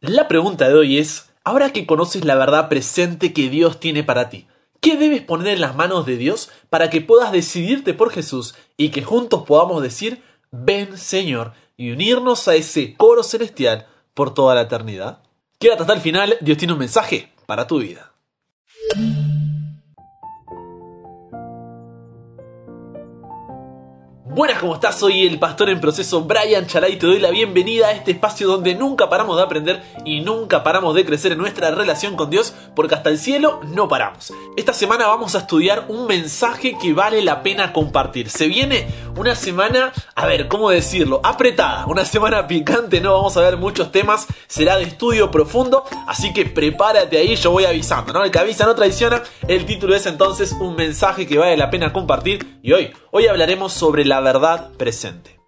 La pregunta de hoy es, ahora que conoces la verdad presente que Dios tiene para ti, ¿qué debes poner en las manos de Dios para que puedas decidirte por Jesús y que juntos podamos decir, ven Señor, y unirnos a ese coro celestial por toda la eternidad? Quédate hasta el final, Dios tiene un mensaje para tu vida. Buenas, ¿cómo estás? Soy el pastor en proceso Brian Chalai y te doy la bienvenida a este espacio donde nunca paramos de aprender y nunca paramos de crecer en nuestra relación con Dios porque hasta el cielo no paramos. Esta semana vamos a estudiar un mensaje que vale la pena compartir. Se viene una semana, a ver, ¿cómo decirlo? Apretada, una semana picante, no vamos a ver muchos temas, será de estudio profundo, así que prepárate ahí, yo voy avisando, ¿no? El que avisa no traiciona, el título es entonces un mensaje que vale la pena compartir y hoy, hoy hablaremos sobre la verdad presente.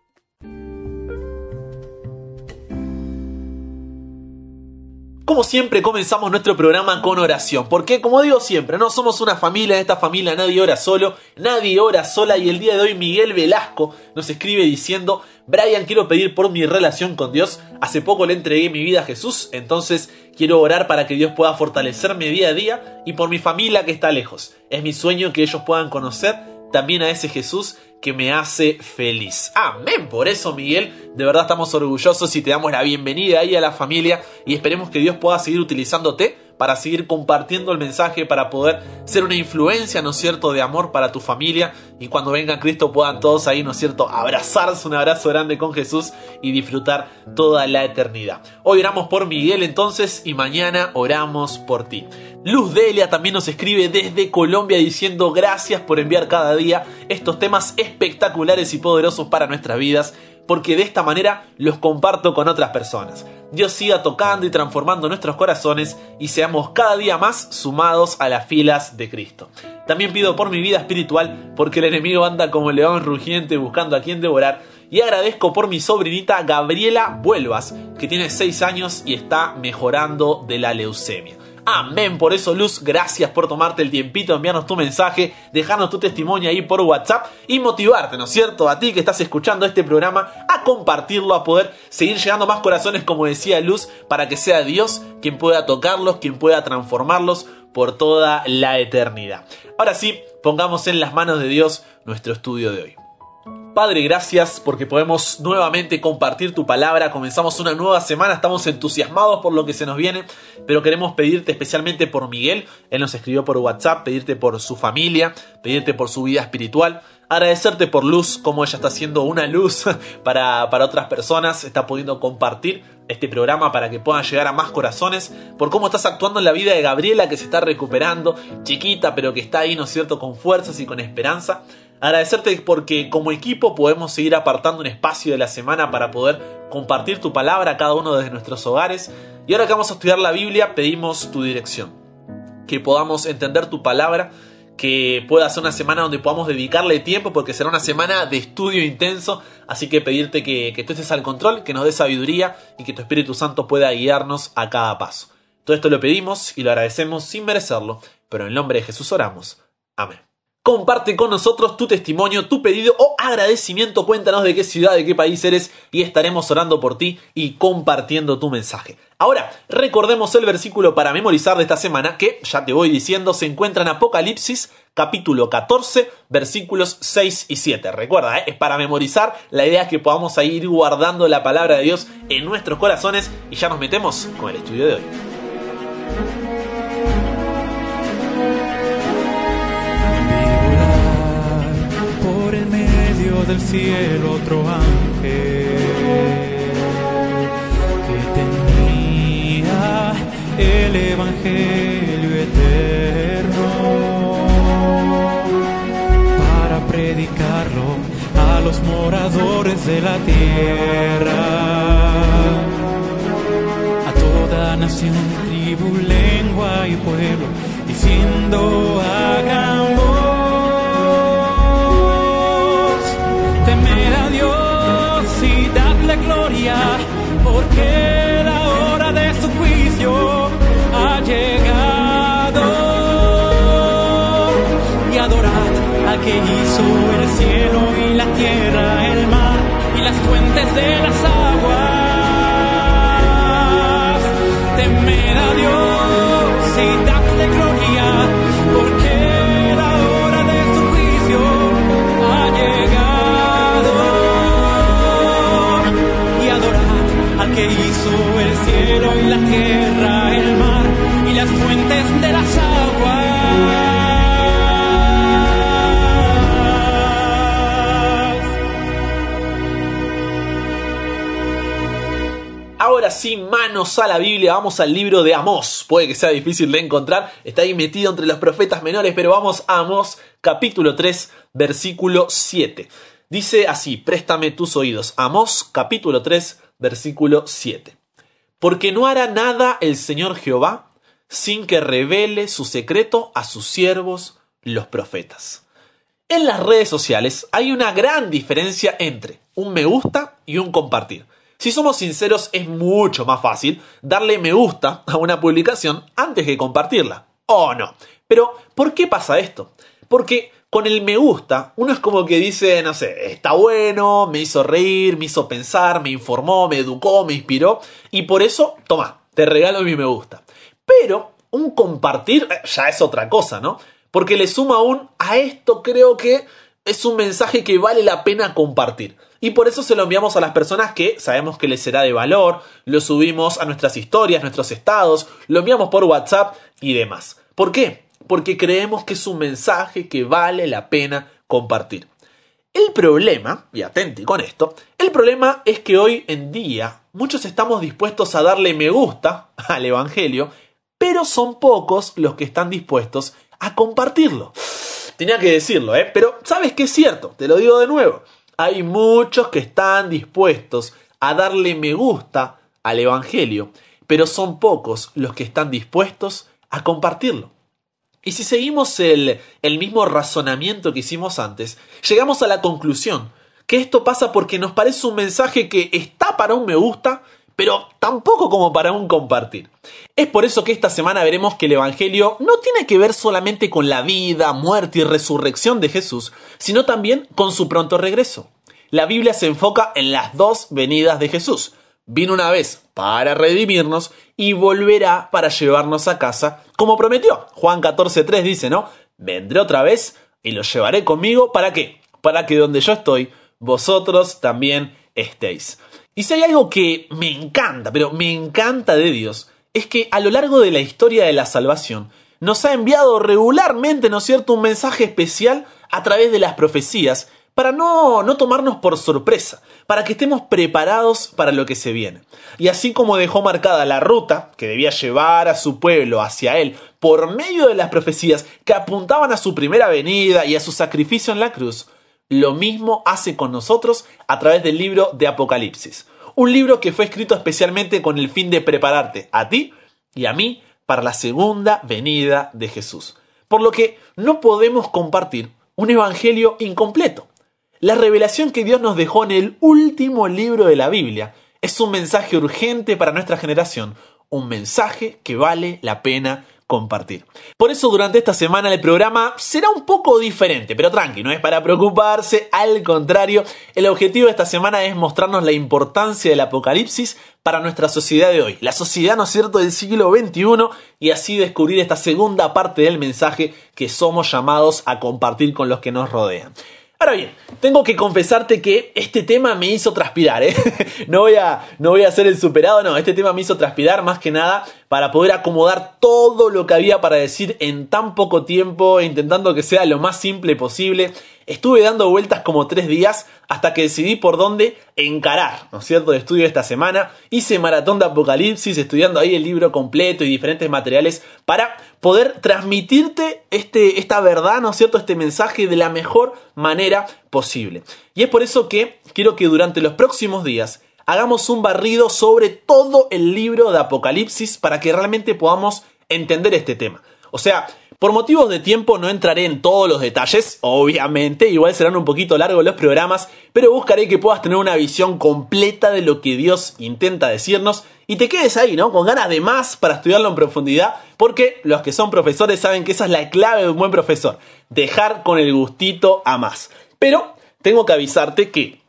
Como siempre comenzamos nuestro programa con oración, porque como digo siempre, no somos una familia, en esta familia nadie ora solo, nadie ora sola y el día de hoy Miguel Velasco nos escribe diciendo, Brian quiero pedir por mi relación con Dios, hace poco le entregué mi vida a Jesús, entonces quiero orar para que Dios pueda fortalecerme día a día y por mi familia que está lejos, es mi sueño que ellos puedan conocer también a ese Jesús que me hace feliz. Amén. Por eso, Miguel, de verdad estamos orgullosos y te damos la bienvenida ahí a la familia y esperemos que Dios pueda seguir utilizándote para seguir compartiendo el mensaje, para poder ser una influencia, ¿no es cierto?, de amor para tu familia y cuando venga Cristo puedan todos ahí, ¿no es cierto?, abrazarse, un abrazo grande con Jesús y disfrutar toda la eternidad. Hoy oramos por Miguel entonces y mañana oramos por ti. Luz Delia también nos escribe desde Colombia diciendo gracias por enviar cada día estos temas espectaculares y poderosos para nuestras vidas porque de esta manera los comparto con otras personas. Dios siga tocando y transformando nuestros corazones y seamos cada día más sumados a las filas de Cristo. También pido por mi vida espiritual porque el enemigo anda como león rugiente buscando a quien devorar y agradezco por mi sobrinita Gabriela Vuelvas que tiene 6 años y está mejorando de la leucemia. Amén. Por eso, Luz, gracias por tomarte el tiempito, enviarnos tu mensaje, dejarnos tu testimonio ahí por WhatsApp y motivarte, ¿no es cierto? A ti que estás escuchando este programa, a compartirlo, a poder seguir llegando más corazones, como decía Luz, para que sea Dios quien pueda tocarlos, quien pueda transformarlos por toda la eternidad. Ahora sí, pongamos en las manos de Dios nuestro estudio de hoy. Padre, gracias porque podemos nuevamente compartir tu palabra. Comenzamos una nueva semana, estamos entusiasmados por lo que se nos viene, pero queremos pedirte especialmente por Miguel. Él nos escribió por WhatsApp, pedirte por su familia, pedirte por su vida espiritual. Agradecerte por Luz, como ella está haciendo una luz para, para otras personas, está pudiendo compartir este programa para que puedan llegar a más corazones, por cómo estás actuando en la vida de Gabriela que se está recuperando, chiquita pero que está ahí, ¿no es cierto?, con fuerzas y con esperanza. Agradecerte porque como equipo podemos seguir apartando un espacio de la semana para poder compartir tu palabra a cada uno desde nuestros hogares. Y ahora que vamos a estudiar la Biblia, pedimos tu dirección. Que podamos entender tu palabra, que pueda ser una semana donde podamos dedicarle tiempo, porque será una semana de estudio intenso. Así que pedirte que, que tú estés al control, que nos dé sabiduría y que tu Espíritu Santo pueda guiarnos a cada paso. Todo esto lo pedimos y lo agradecemos sin merecerlo, pero en el nombre de Jesús oramos. Amén. Comparte con nosotros tu testimonio, tu pedido o agradecimiento. Cuéntanos de qué ciudad, de qué país eres y estaremos orando por ti y compartiendo tu mensaje. Ahora, recordemos el versículo para memorizar de esta semana que, ya te voy diciendo, se encuentra en Apocalipsis capítulo 14 versículos 6 y 7. Recuerda, ¿eh? es para memorizar. La idea es que podamos ir guardando la palabra de Dios en nuestros corazones y ya nos metemos con el estudio de hoy. Del cielo otro ángel que tenía el Evangelio eterno para predicarlo a los moradores de la tierra, a toda nación, tribu, lengua y pueblo, diciendo hagan tierra, el mar y las fuentes de las aguas. a Dios y dadle gloria, porque la hora de su juicio ha llegado. Y adorar al que hizo el cielo y la tierra, Ahora sí, manos a la Biblia, vamos al libro de Amós. Puede que sea difícil de encontrar, está ahí metido entre los profetas menores, pero vamos a Amós capítulo 3, versículo 7. Dice así, préstame tus oídos. Amós capítulo 3, versículo 7. Porque no hará nada el Señor Jehová sin que revele su secreto a sus siervos, los profetas. En las redes sociales hay una gran diferencia entre un me gusta y un compartir. Si somos sinceros, es mucho más fácil darle me gusta a una publicación antes que compartirla. ¿O no? Pero, ¿por qué pasa esto? Porque con el me gusta, uno es como que dice, no sé, está bueno, me hizo reír, me hizo pensar, me informó, me educó, me inspiró, y por eso, toma, te regalo mi me gusta. Pero un compartir eh, ya es otra cosa, ¿no? Porque le suma un a esto creo que es un mensaje que vale la pena compartir. Y por eso se lo enviamos a las personas que sabemos que les será de valor, lo subimos a nuestras historias, nuestros estados, lo enviamos por WhatsApp y demás. ¿Por qué? Porque creemos que es un mensaje que vale la pena compartir. El problema, y atente con esto, el problema es que hoy en día muchos estamos dispuestos a darle me gusta al Evangelio, pero son pocos los que están dispuestos a compartirlo. Tenía que decirlo, ¿eh? Pero sabes que es cierto, te lo digo de nuevo. Hay muchos que están dispuestos a darle me gusta al Evangelio, pero son pocos los que están dispuestos a compartirlo. Y si seguimos el, el mismo razonamiento que hicimos antes, llegamos a la conclusión que esto pasa porque nos parece un mensaje que está para un me gusta, pero tampoco como para un compartir. Es por eso que esta semana veremos que el Evangelio no tiene que ver solamente con la vida, muerte y resurrección de Jesús, sino también con su pronto regreso. La Biblia se enfoca en las dos venidas de Jesús. Vino una vez para redimirnos y volverá para llevarnos a casa, como prometió. Juan 14.3 dice, ¿no? Vendré otra vez y los llevaré conmigo. ¿Para qué? Para que donde yo estoy, vosotros también estéis. Y si hay algo que me encanta, pero me encanta de Dios, es que a lo largo de la historia de la salvación nos ha enviado regularmente, ¿no es cierto?, un mensaje especial a través de las profecías para no, no tomarnos por sorpresa, para que estemos preparados para lo que se viene. Y así como dejó marcada la ruta que debía llevar a su pueblo hacia él por medio de las profecías que apuntaban a su primera venida y a su sacrificio en la cruz, lo mismo hace con nosotros a través del libro de Apocalipsis. Un libro que fue escrito especialmente con el fin de prepararte a ti y a mí para la segunda venida de Jesús. Por lo que no podemos compartir un evangelio incompleto. La revelación que Dios nos dejó en el último libro de la Biblia es un mensaje urgente para nuestra generación, un mensaje que vale la pena compartir. Por eso durante esta semana el programa será un poco diferente, pero tranqui, no es para preocuparse, al contrario, el objetivo de esta semana es mostrarnos la importancia del apocalipsis para nuestra sociedad de hoy, la sociedad, ¿no es cierto?, del siglo XXI y así descubrir esta segunda parte del mensaje que somos llamados a compartir con los que nos rodean. Ahora bien, tengo que confesarte que este tema me hizo transpirar, ¿eh? No voy, a, no voy a ser el superado, no, este tema me hizo transpirar más que nada para poder acomodar todo lo que había para decir en tan poco tiempo, intentando que sea lo más simple posible. Estuve dando vueltas como tres días hasta que decidí por dónde encarar, ¿no es cierto?, el estudio de esta semana. Hice maratón de Apocalipsis, estudiando ahí el libro completo y diferentes materiales para poder transmitirte este, esta verdad, ¿no es cierto?, este mensaje de la mejor manera posible. Y es por eso que quiero que durante los próximos días hagamos un barrido sobre todo el libro de Apocalipsis para que realmente podamos entender este tema. O sea, por motivos de tiempo no entraré en todos los detalles, obviamente, igual serán un poquito largos los programas, pero buscaré que puedas tener una visión completa de lo que Dios intenta decirnos y te quedes ahí, ¿no? Con ganas de más para estudiarlo en profundidad, porque los que son profesores saben que esa es la clave de un buen profesor, dejar con el gustito a más. Pero tengo que avisarte que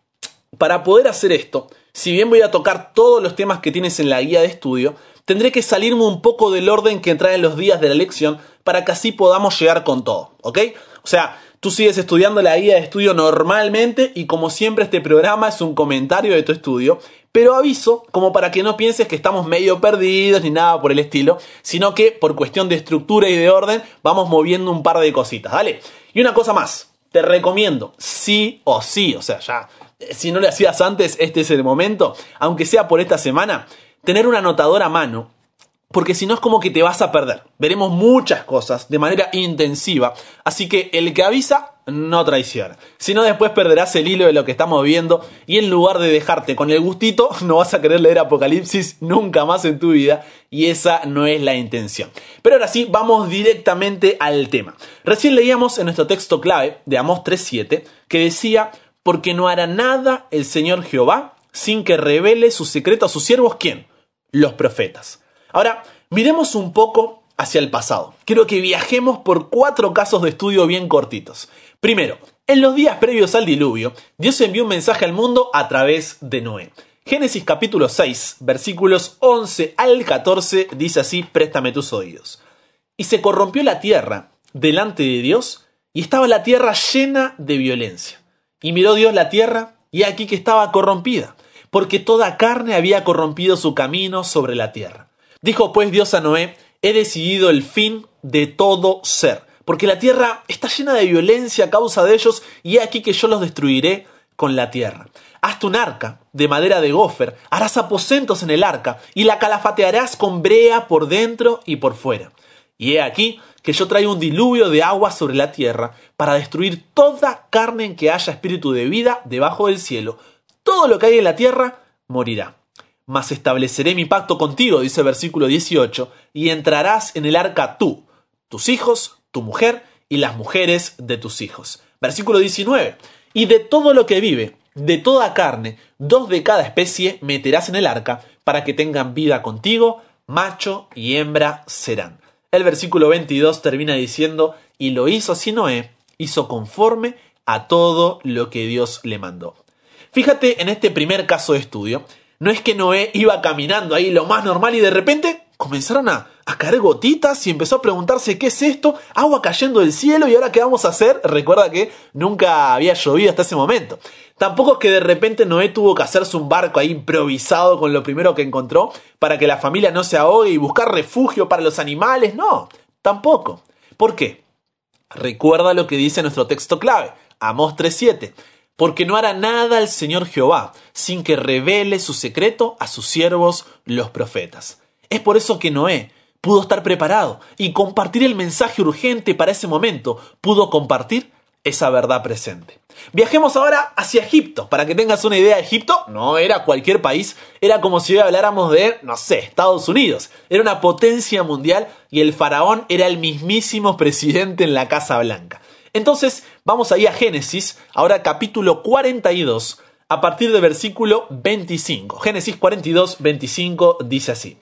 para poder hacer esto, si bien voy a tocar todos los temas que tienes en la guía de estudio, tendré que salirme un poco del orden que traen los días de la lección para que así podamos llegar con todo, ¿ok? O sea, tú sigues estudiando la guía de estudio normalmente y como siempre este programa es un comentario de tu estudio, pero aviso como para que no pienses que estamos medio perdidos ni nada por el estilo, sino que por cuestión de estructura y de orden vamos moviendo un par de cositas, ¿vale? Y una cosa más, te recomiendo, sí o sí, o sea, ya, si no lo hacías antes, este es el momento, aunque sea por esta semana, tener un anotador a mano porque si no es como que te vas a perder. Veremos muchas cosas de manera intensiva, así que el que avisa no traiciona. Si no, después perderás el hilo de lo que estamos viendo y en lugar de dejarte con el gustito, no vas a querer leer Apocalipsis nunca más en tu vida y esa no es la intención. Pero ahora sí, vamos directamente al tema. Recién leíamos en nuestro texto clave de Amos 3.7 que decía, porque no hará nada el Señor Jehová sin que revele su secreto a sus siervos, ¿quién? Los profetas. Ahora, miremos un poco hacia el pasado. Quiero que viajemos por cuatro casos de estudio bien cortitos. Primero, en los días previos al diluvio, Dios envió un mensaje al mundo a través de Noé. Génesis capítulo 6, versículos 11 al 14 dice así, préstame tus oídos. Y se corrompió la tierra delante de Dios, y estaba la tierra llena de violencia. Y miró Dios la tierra, y aquí que estaba corrompida, porque toda carne había corrompido su camino sobre la tierra. Dijo pues Dios a Noé, he decidido el fin de todo ser, porque la tierra está llena de violencia a causa de ellos, y he aquí que yo los destruiré con la tierra. Hazte un arca de madera de gofer, harás aposentos en el arca, y la calafatearás con brea por dentro y por fuera. Y he aquí que yo traigo un diluvio de agua sobre la tierra, para destruir toda carne en que haya espíritu de vida debajo del cielo. Todo lo que hay en la tierra morirá mas estableceré mi pacto contigo, dice el versículo 18, y entrarás en el arca tú, tus hijos, tu mujer y las mujeres de tus hijos. Versículo 19, y de todo lo que vive, de toda carne, dos de cada especie meterás en el arca, para que tengan vida contigo, macho y hembra serán. El versículo 22 termina diciendo, y lo hizo así Noé, hizo conforme a todo lo que Dios le mandó. Fíjate en este primer caso de estudio, no es que Noé iba caminando ahí lo más normal y de repente comenzaron a, caer gotitas y empezó a preguntarse qué es esto, agua cayendo del cielo y ahora qué vamos a hacer. Recuerda que nunca había llovido hasta ese momento. Tampoco es que de repente Noé tuvo que hacerse un barco ahí improvisado con lo primero que encontró para que la familia no se ahogue y buscar refugio para los animales. No, tampoco. ¿Por qué? Recuerda lo que dice nuestro texto clave, Amos 3.7 porque no hará nada el Señor Jehová sin que revele su secreto a sus siervos los profetas. Es por eso que Noé pudo estar preparado y compartir el mensaje urgente para ese momento, pudo compartir esa verdad presente. Viajemos ahora hacia Egipto. Para que tengas una idea, Egipto no era cualquier país, era como si hoy habláramos de, no sé, Estados Unidos. Era una potencia mundial y el faraón era el mismísimo presidente en la Casa Blanca. Entonces, vamos ahí a Génesis, ahora capítulo 42, a partir del versículo 25. Génesis 42, 25 dice así.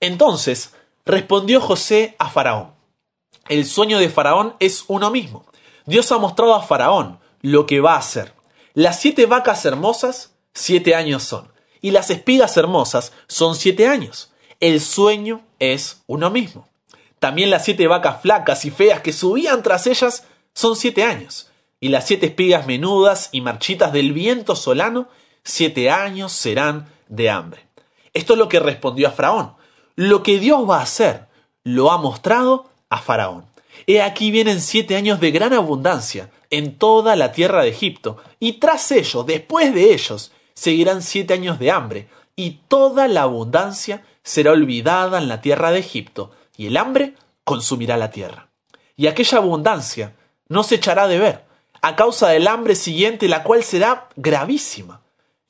Entonces, respondió José a Faraón. El sueño de Faraón es uno mismo. Dios ha mostrado a Faraón lo que va a hacer. Las siete vacas hermosas, siete años son. Y las espigas hermosas son siete años. El sueño es uno mismo. También las siete vacas flacas y feas que subían tras ellas son siete años, y las siete espigas menudas y marchitas del viento solano, siete años serán de hambre. Esto es lo que respondió a Faraón. Lo que Dios va a hacer, lo ha mostrado a Faraón. He aquí vienen siete años de gran abundancia en toda la tierra de Egipto, y tras ellos, después de ellos, seguirán siete años de hambre, y toda la abundancia será olvidada en la tierra de Egipto, y el hambre consumirá la tierra. Y aquella abundancia no se echará de ver, a causa del hambre siguiente, la cual será gravísima.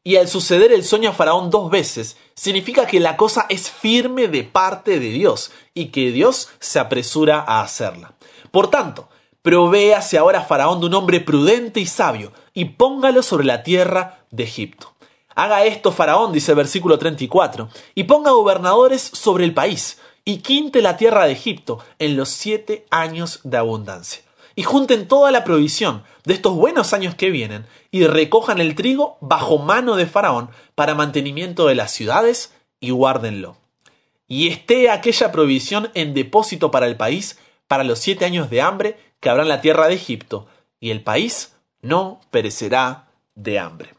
Y al suceder el sueño a Faraón dos veces, significa que la cosa es firme de parte de Dios y que Dios se apresura a hacerla. Por tanto, provéase ahora a Faraón de un hombre prudente y sabio, y póngalo sobre la tierra de Egipto. Haga esto Faraón, dice el versículo 34, y ponga gobernadores sobre el país, y quinte la tierra de Egipto en los siete años de abundancia y junten toda la provisión de estos buenos años que vienen y recojan el trigo bajo mano de Faraón para mantenimiento de las ciudades y guárdenlo. y esté aquella provisión en depósito para el país para los siete años de hambre que habrá en la tierra de Egipto, y el país no perecerá de hambre.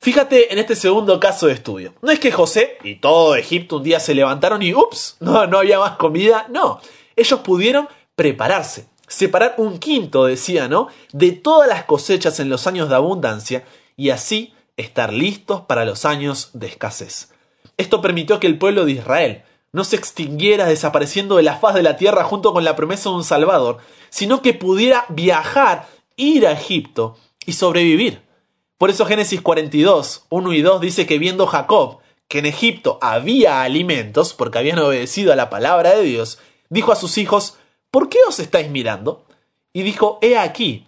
Fíjate en este segundo caso de estudio. No es que José y todo Egipto un día se levantaron y ups, no, no había más comida. No, ellos pudieron prepararse, separar un quinto, decía, ¿no? De todas las cosechas en los años de abundancia y así estar listos para los años de escasez. Esto permitió que el pueblo de Israel no se extinguiera desapareciendo de la faz de la tierra junto con la promesa de un Salvador, sino que pudiera viajar, ir a Egipto y sobrevivir. Por eso Génesis 42, 1 y 2 dice que viendo Jacob que en Egipto había alimentos, porque habían obedecido a la palabra de Dios, dijo a sus hijos, ¿por qué os estáis mirando? Y dijo, he aquí,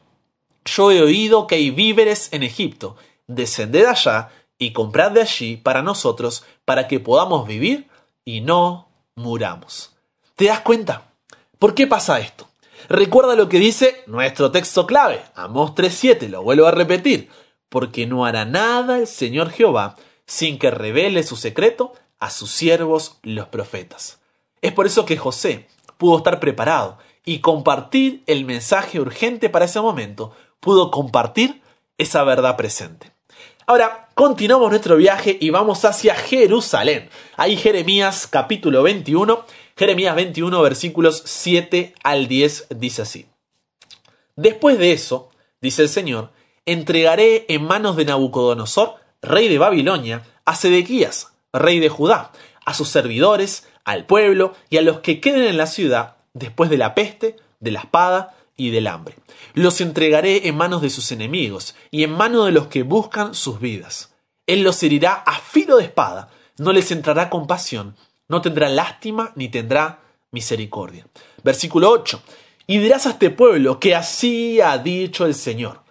yo he oído que hay víveres en Egipto, descended allá y comprad de allí para nosotros, para que podamos vivir y no muramos. ¿Te das cuenta? ¿Por qué pasa esto? Recuerda lo que dice nuestro texto clave, Amós 3.7, lo vuelvo a repetir porque no hará nada el Señor Jehová sin que revele su secreto a sus siervos los profetas. Es por eso que José pudo estar preparado y compartir el mensaje urgente para ese momento, pudo compartir esa verdad presente. Ahora, continuamos nuestro viaje y vamos hacia Jerusalén. Ahí Jeremías capítulo 21, Jeremías 21 versículos 7 al 10 dice así. Después de eso, dice el Señor, entregaré en manos de Nabucodonosor, rey de Babilonia, a Sedequías, rey de Judá, a sus servidores, al pueblo y a los que queden en la ciudad después de la peste, de la espada y del hambre. Los entregaré en manos de sus enemigos y en manos de los que buscan sus vidas. Él los herirá a filo de espada, no les entrará compasión, no tendrá lástima ni tendrá misericordia. Versículo 8. Y dirás a este pueblo que así ha dicho el Señor.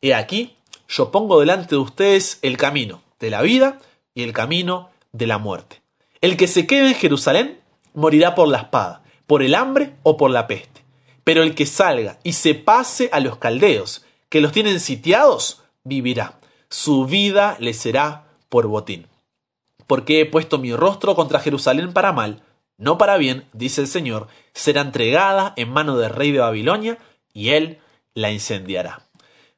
He aquí, yo pongo delante de ustedes el camino de la vida y el camino de la muerte. El que se quede en Jerusalén morirá por la espada, por el hambre o por la peste. Pero el que salga y se pase a los caldeos, que los tienen sitiados, vivirá. Su vida le será por botín. Porque he puesto mi rostro contra Jerusalén para mal, no para bien, dice el Señor, será entregada en mano del rey de Babilonia, y él la incendiará.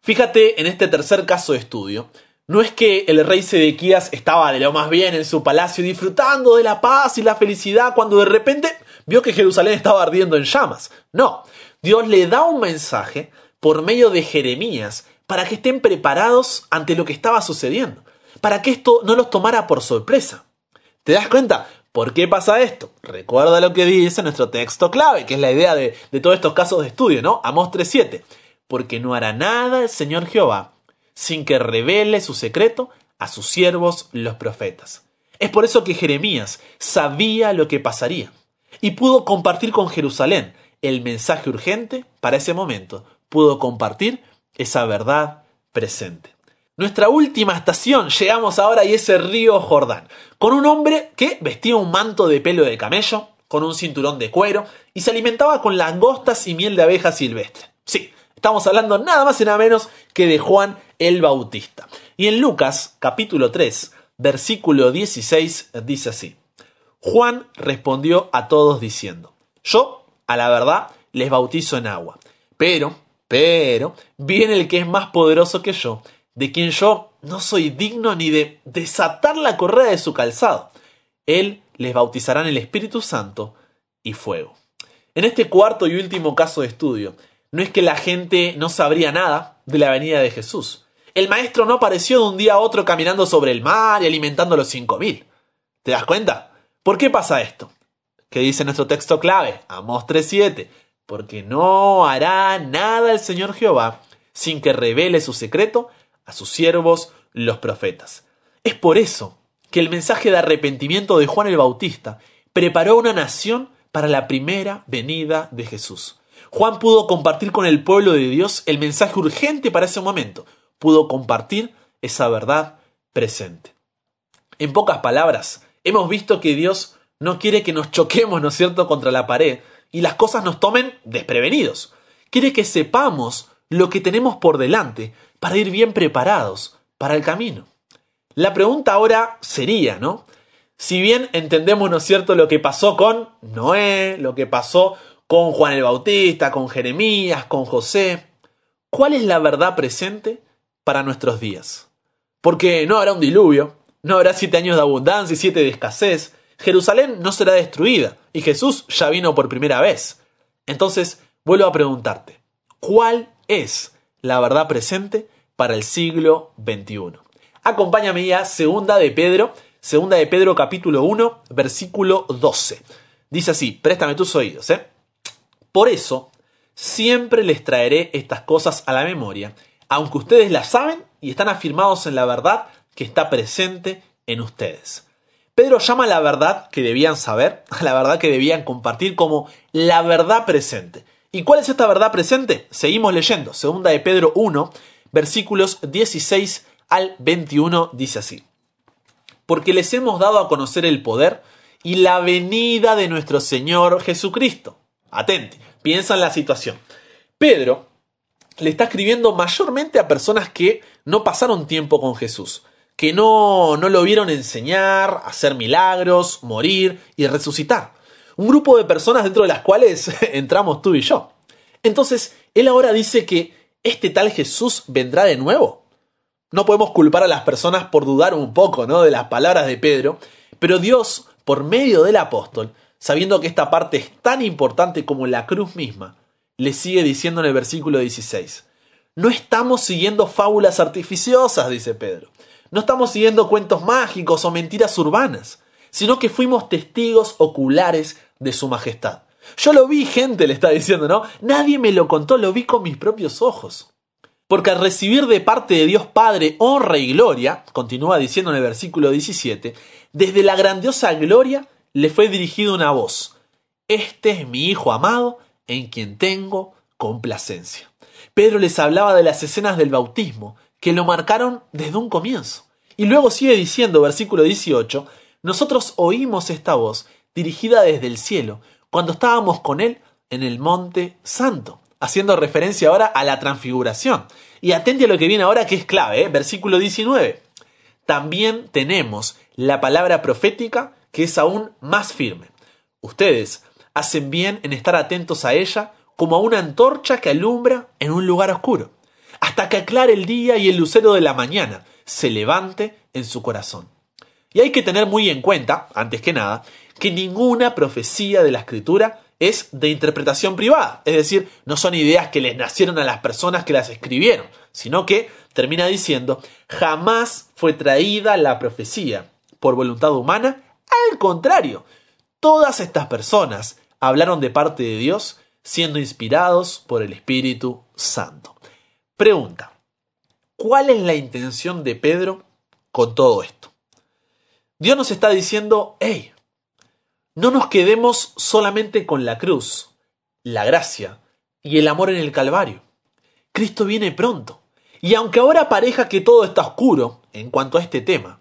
Fíjate en este tercer caso de estudio. No es que el rey Sedequías estaba de lo más bien en su palacio disfrutando de la paz y la felicidad cuando de repente vio que Jerusalén estaba ardiendo en llamas. No, Dios le da un mensaje por medio de Jeremías para que estén preparados ante lo que estaba sucediendo, para que esto no los tomara por sorpresa. ¿Te das cuenta? ¿Por qué pasa esto? Recuerda lo que dice nuestro texto clave, que es la idea de, de todos estos casos de estudio, ¿no? Amos 3.7 porque no hará nada el Señor Jehová sin que revele su secreto a sus siervos los profetas. Es por eso que Jeremías sabía lo que pasaría y pudo compartir con Jerusalén el mensaje urgente para ese momento, pudo compartir esa verdad presente. Nuestra última estación, llegamos ahora y es el río Jordán, con un hombre que vestía un manto de pelo de camello, con un cinturón de cuero y se alimentaba con langostas y miel de abeja silvestre. Sí, Estamos hablando nada más y nada menos que de Juan el Bautista. Y en Lucas capítulo 3, versículo 16 dice así. Juan respondió a todos diciendo, yo, a la verdad, les bautizo en agua, pero, pero, viene el que es más poderoso que yo, de quien yo no soy digno ni de desatar la correa de su calzado. Él les bautizará en el Espíritu Santo y fuego. En este cuarto y último caso de estudio, no es que la gente no sabría nada de la venida de Jesús. El maestro no apareció de un día a otro caminando sobre el mar y alimentando a los cinco mil. ¿Te das cuenta? ¿Por qué pasa esto? ¿Qué dice nuestro texto clave? Amos 3.7. Porque no hará nada el Señor Jehová sin que revele su secreto a sus siervos los profetas. Es por eso que el mensaje de arrepentimiento de Juan el Bautista preparó una nación para la primera venida de Jesús. Juan pudo compartir con el pueblo de Dios el mensaje urgente para ese momento. Pudo compartir esa verdad presente. En pocas palabras, hemos visto que Dios no quiere que nos choquemos, ¿no es cierto?, contra la pared y las cosas nos tomen desprevenidos. Quiere que sepamos lo que tenemos por delante para ir bien preparados para el camino. La pregunta ahora sería, ¿no? Si bien entendemos, ¿no es cierto?, lo que pasó con Noé, lo que pasó con Juan el Bautista, con Jeremías, con José, ¿cuál es la verdad presente para nuestros días? Porque no habrá un diluvio, no habrá siete años de abundancia y siete de escasez, Jerusalén no será destruida y Jesús ya vino por primera vez. Entonces, vuelvo a preguntarte, ¿cuál es la verdad presente para el siglo XXI? Acompáñame ya, segunda de Pedro, segunda de Pedro capítulo 1, versículo 12. Dice así, préstame tus oídos, ¿eh? Por eso, siempre les traeré estas cosas a la memoria, aunque ustedes las saben y están afirmados en la verdad que está presente en ustedes. Pedro llama la verdad que debían saber, a la verdad que debían compartir como la verdad presente. ¿Y cuál es esta verdad presente? Seguimos leyendo. Segunda de Pedro 1, versículos 16 al 21 dice así. Porque les hemos dado a conocer el poder y la venida de nuestro Señor Jesucristo. Atente, piensa en la situación. Pedro le está escribiendo mayormente a personas que no pasaron tiempo con Jesús, que no, no lo vieron enseñar, hacer milagros, morir y resucitar. Un grupo de personas dentro de las cuales entramos tú y yo. Entonces, él ahora dice que este tal Jesús vendrá de nuevo. No podemos culpar a las personas por dudar un poco ¿no? de las palabras de Pedro, pero Dios, por medio del apóstol, sabiendo que esta parte es tan importante como la cruz misma, le sigue diciendo en el versículo 16, no estamos siguiendo fábulas artificiosas, dice Pedro, no estamos siguiendo cuentos mágicos o mentiras urbanas, sino que fuimos testigos oculares de su majestad. Yo lo vi, gente, le está diciendo, ¿no? Nadie me lo contó, lo vi con mis propios ojos. Porque al recibir de parte de Dios Padre honra y gloria, continúa diciendo en el versículo 17, desde la grandiosa gloria le fue dirigida una voz. Este es mi Hijo amado, en quien tengo complacencia. Pedro les hablaba de las escenas del bautismo, que lo marcaron desde un comienzo. Y luego sigue diciendo, versículo 18, nosotros oímos esta voz dirigida desde el cielo, cuando estábamos con él en el monte santo, haciendo referencia ahora a la transfiguración. Y atente a lo que viene ahora que es clave, ¿eh? versículo 19. También tenemos la palabra profética que es aún más firme. Ustedes hacen bien en estar atentos a ella como a una antorcha que alumbra en un lugar oscuro, hasta que aclare el día y el lucero de la mañana se levante en su corazón. Y hay que tener muy en cuenta, antes que nada, que ninguna profecía de la escritura es de interpretación privada, es decir, no son ideas que les nacieron a las personas que las escribieron, sino que termina diciendo, jamás fue traída la profecía por voluntad humana al contrario, todas estas personas hablaron de parte de Dios siendo inspirados por el Espíritu Santo. Pregunta, ¿cuál es la intención de Pedro con todo esto? Dios nos está diciendo, hey, no nos quedemos solamente con la cruz, la gracia y el amor en el Calvario. Cristo viene pronto. Y aunque ahora pareja que todo está oscuro en cuanto a este tema,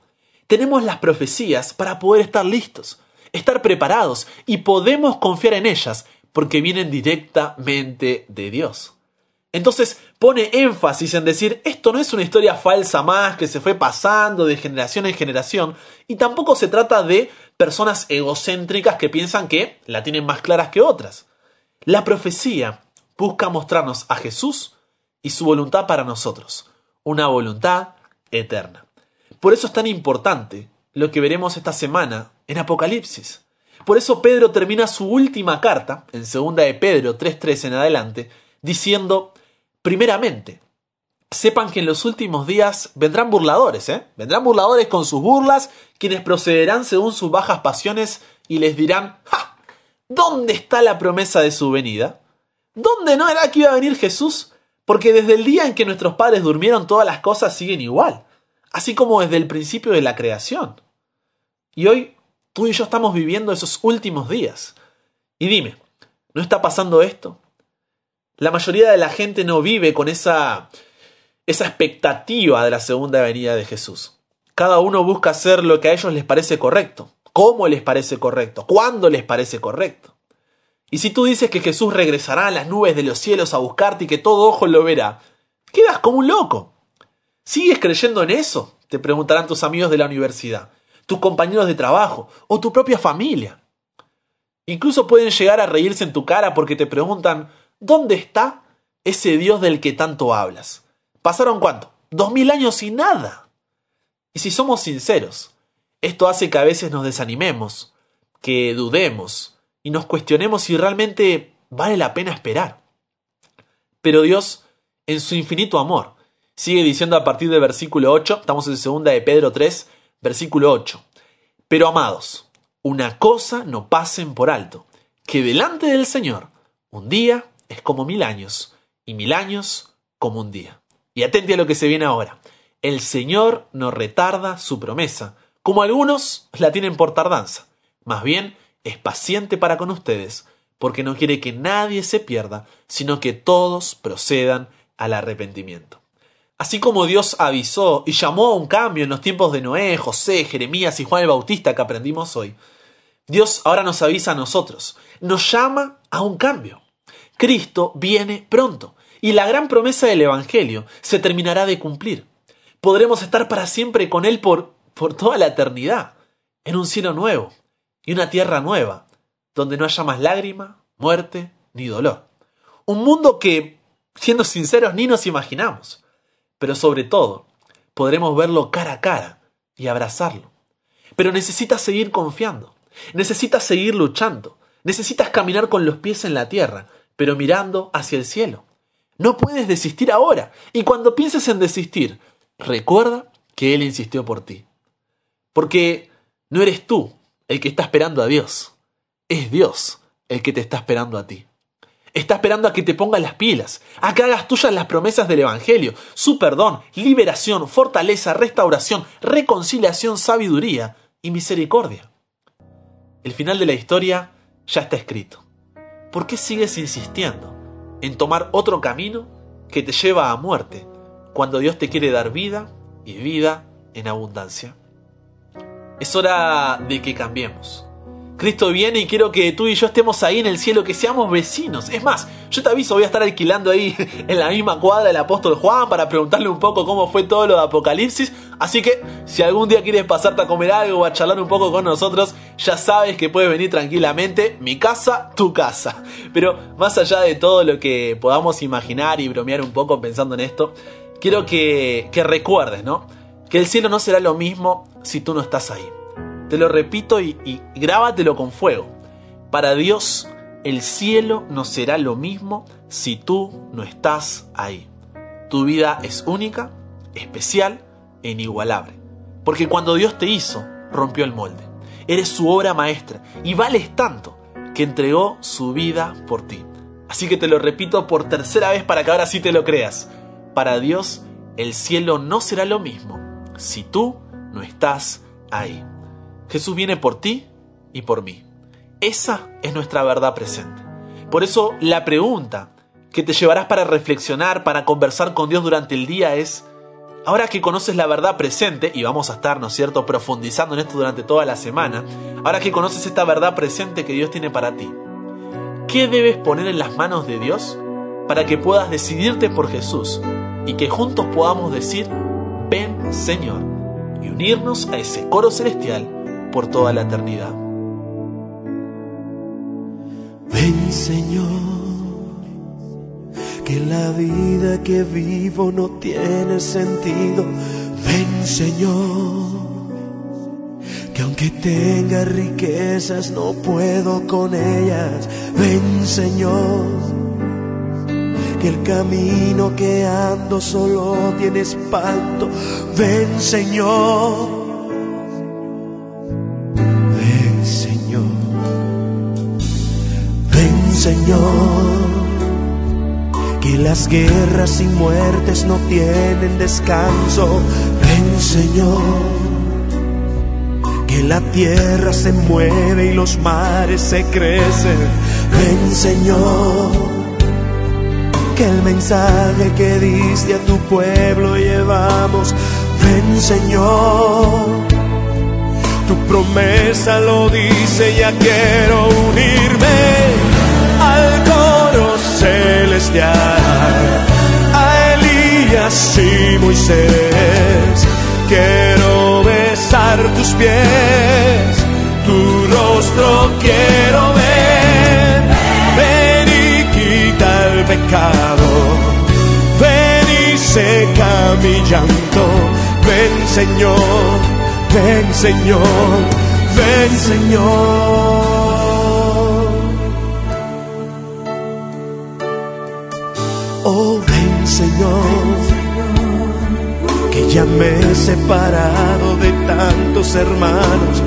tenemos las profecías para poder estar listos, estar preparados y podemos confiar en ellas porque vienen directamente de Dios. Entonces pone énfasis en decir esto no es una historia falsa más que se fue pasando de generación en generación y tampoco se trata de personas egocéntricas que piensan que la tienen más claras que otras. La profecía busca mostrarnos a Jesús y su voluntad para nosotros, una voluntad eterna. Por eso es tan importante lo que veremos esta semana en Apocalipsis. Por eso Pedro termina su última carta, en segunda de Pedro 3.3 en adelante, diciendo, primeramente, sepan que en los últimos días vendrán burladores, ¿eh? Vendrán burladores con sus burlas, quienes procederán según sus bajas pasiones y les dirán, ¡ja! ¿Dónde está la promesa de su venida? ¿Dónde no era que iba a venir Jesús? Porque desde el día en que nuestros padres durmieron todas las cosas siguen igual así como desde el principio de la creación. Y hoy tú y yo estamos viviendo esos últimos días. Y dime, ¿no está pasando esto? La mayoría de la gente no vive con esa esa expectativa de la segunda venida de Jesús. Cada uno busca hacer lo que a ellos les parece correcto, cómo les parece correcto, cuándo les parece correcto. Y si tú dices que Jesús regresará a las nubes de los cielos a buscarte y que todo ojo lo verá, quedas como un loco. ¿Sigues creyendo en eso? Te preguntarán tus amigos de la universidad. tus compañeros de trabajo o tu propia familia. Incluso pueden llegar a reírse en tu cara porque te preguntan ¿dónde está ese Dios del que tanto hablas? ¿Pasaron cuánto? ¿Dos mil años y nada? Y si somos sinceros, esto hace que a veces nos desanimemos, que dudemos y nos cuestionemos si realmente vale la pena esperar. Pero Dios, en su infinito amor, sigue diciendo a partir del versículo 8, estamos en segunda de Pedro 3, versículo 8. Pero amados, una cosa no pasen por alto, que delante del Señor un día es como mil años, y mil años como un día. Y atente a lo que se viene ahora. El Señor no retarda su promesa, como algunos la tienen por tardanza. Más bien, es paciente para con ustedes, porque no quiere que nadie se pierda, sino que todos procedan al arrepentimiento. Así como Dios avisó y llamó a un cambio en los tiempos de Noé, José, Jeremías y Juan el Bautista que aprendimos hoy, Dios ahora nos avisa a nosotros, nos llama a un cambio. Cristo viene pronto y la gran promesa del Evangelio se terminará de cumplir. Podremos estar para siempre con Él por, por toda la eternidad, en un cielo nuevo y una tierra nueva, donde no haya más lágrima, muerte ni dolor. Un mundo que, siendo sinceros, ni nos imaginamos. Pero sobre todo, podremos verlo cara a cara y abrazarlo. Pero necesitas seguir confiando, necesitas seguir luchando, necesitas caminar con los pies en la tierra, pero mirando hacia el cielo. No puedes desistir ahora, y cuando pienses en desistir, recuerda que Él insistió por ti. Porque no eres tú el que está esperando a Dios, es Dios el que te está esperando a ti. Está esperando a que te pongas las pilas, a que hagas tuyas las promesas del Evangelio, su perdón, liberación, fortaleza, restauración, reconciliación, sabiduría y misericordia. El final de la historia ya está escrito. ¿Por qué sigues insistiendo en tomar otro camino que te lleva a muerte cuando Dios te quiere dar vida y vida en abundancia? Es hora de que cambiemos Cristo viene y quiero que tú y yo estemos ahí en el cielo, que seamos vecinos. Es más, yo te aviso, voy a estar alquilando ahí en la misma cuadra del apóstol Juan para preguntarle un poco cómo fue todo lo de Apocalipsis. Así que si algún día quieres pasarte a comer algo o a charlar un poco con nosotros, ya sabes que puedes venir tranquilamente. Mi casa, tu casa. Pero más allá de todo lo que podamos imaginar y bromear un poco pensando en esto, quiero que, que recuerdes, ¿no? Que el cielo no será lo mismo si tú no estás ahí. Te lo repito y, grábatelo con fuego. Para Dios, el cielo no será lo mismo si tú no estás ahí. Tu vida es única, especial e inigualable. Porque cuando Dios te hizo, rompió el molde. Eres su obra maestra y vales tanto que entregó su vida por ti. Así que te lo repito por tercera vez para que ahora sí te lo creas. Para Dios, el cielo no será lo mismo si tú no estás ahí. Jesús viene por ti y por mí. Esa es nuestra verdad presente. Por eso la pregunta que te llevarás para reflexionar, para conversar con Dios durante el día es, ahora que conoces la verdad presente, y vamos a estar, ¿no es cierto?, profundizando en esto durante toda la semana, ahora que conoces esta verdad presente que Dios tiene para ti, ¿qué debes poner en las manos de Dios para que puedas decidirte por Jesús y que juntos podamos decir, ven Señor, y unirnos a ese coro celestial por toda la eternidad. Ven Señor, que la vida que vivo no tiene sentido. Ven Señor, que aunque tenga riquezas no puedo con ellas. Ven Señor, que el camino que ando solo tiene espanto. Ven Señor Señor, que las guerras y muertes no tienen descanso. Ven, Señor, que la tierra se mueve y los mares se crecen. Ven, Señor, que el mensaje que diste a tu pueblo llevamos. Ven, Señor. Tu promesa lo dice, ya quiero unirme celestial. A Elías y Moisés quiero besar tus pies, tu rostro quiero ver. Ven y quita el pecado, ven y seca mi llanto. Ven Señor, ven Señor, ven Señor. Señor, que ya me he separado de tantos hermanos.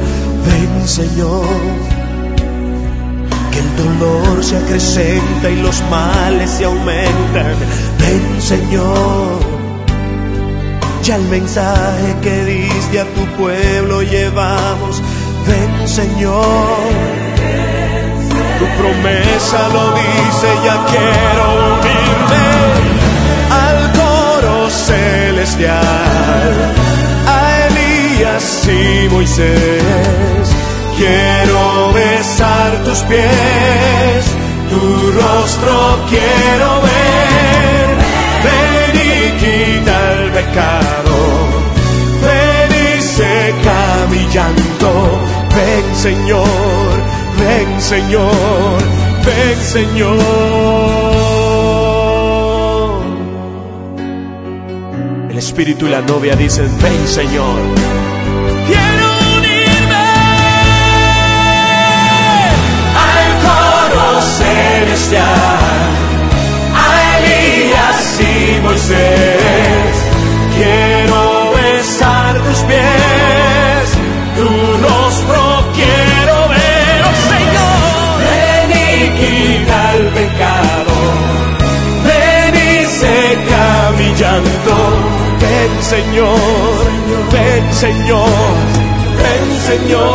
Ven Señor que el dolor se acrecenta y los males se aumentan. Ven Señor, ya el mensaje que diste a tu pueblo llevamos. Ven Señor, tu promesa lo dice, ya quiero unirme al coro celestial, a Elías y Moisés Quiero besar tus pies, tu rostro quiero ver. Ven y quita el pecado, ven y seca mi llanto. Ven Señor, ven Señor, ven Señor. Espíritu y la novia dicen, ven Señor. Señor, Señor.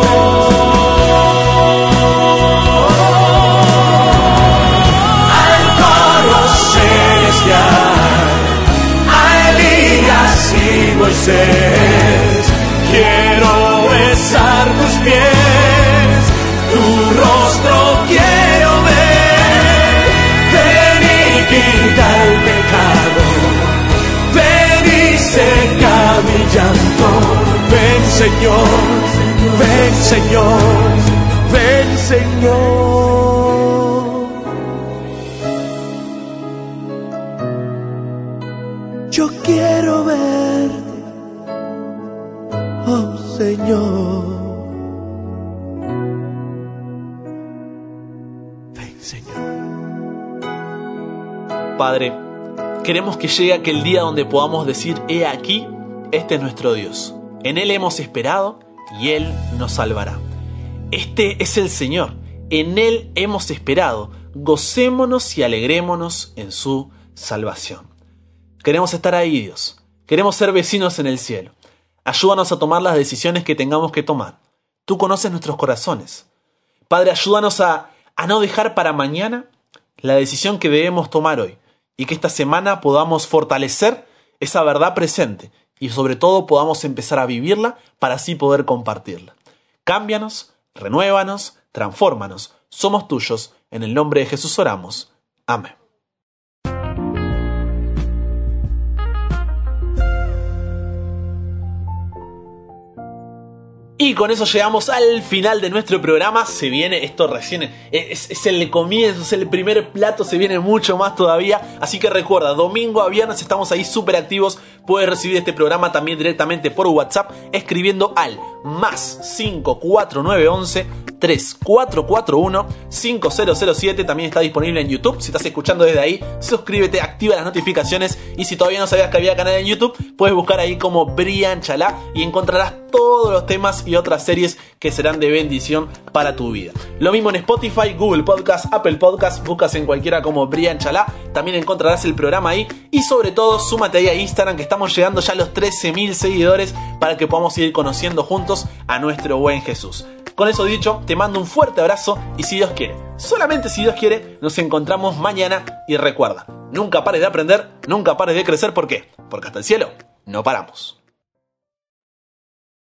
Al coro celestial, a Elías y Moisés, quiero besar tus pies, Señor, ven Señor, ven Señor. Yo quiero verte, oh Señor. Señor. Padre, queremos que llegue aquel día donde podamos decir, he aquí, este es nuestro Dios. En Él hemos esperado y Él nos salvará. Este es el Señor, en Él hemos esperado, gocémonos y alegrémonos en su salvación. Queremos estar ahí, Dios. Queremos ser vecinos en el cielo. Ayúdanos a tomar las decisiones que tengamos que tomar. Tú conoces nuestros corazones. Padre, ayúdanos a, a no dejar para mañana la decisión que debemos tomar hoy y que esta semana podamos fortalecer esa verdad presente y sobre todo podamos empezar a vivirla para así poder compartirla. Cámbianos, renuévanos, transfórmanos. Somos tuyos. En el nombre de Jesús oramos. Amén. Y con eso llegamos al final de nuestro programa. Se viene, esto recién es, es, el comienzo, es el primer plato, se viene mucho más todavía. Así que recuerda, domingo a viernes estamos ahí súper activos. Puedes recibir este programa también directamente por WhatsApp escribiendo al más 54911 3441 5007. También está disponible en YouTube. Si estás escuchando desde ahí, suscríbete, activa las notificaciones. Y si todavía no sabías que había canal en YouTube, puedes buscar ahí como Brian Chalá y encontrarás todos los temas y otras series que serán de bendición para tu vida. Lo mismo en Spotify, Google Podcast, Apple Podcast, buscas en cualquiera como Brian Chalá, también encontrarás el programa ahí y sobre todo súmate ahí a Instagram que estamos llegando ya a los 13.000 seguidores para que podamos ir conociendo juntos a nuestro buen Jesús. Con eso dicho, te mando un fuerte abrazo y si Dios quiere, solamente si Dios quiere, nos encontramos mañana y recuerda, nunca pares de aprender, nunca pares de crecer, ¿por qué? Porque hasta el cielo no paramos.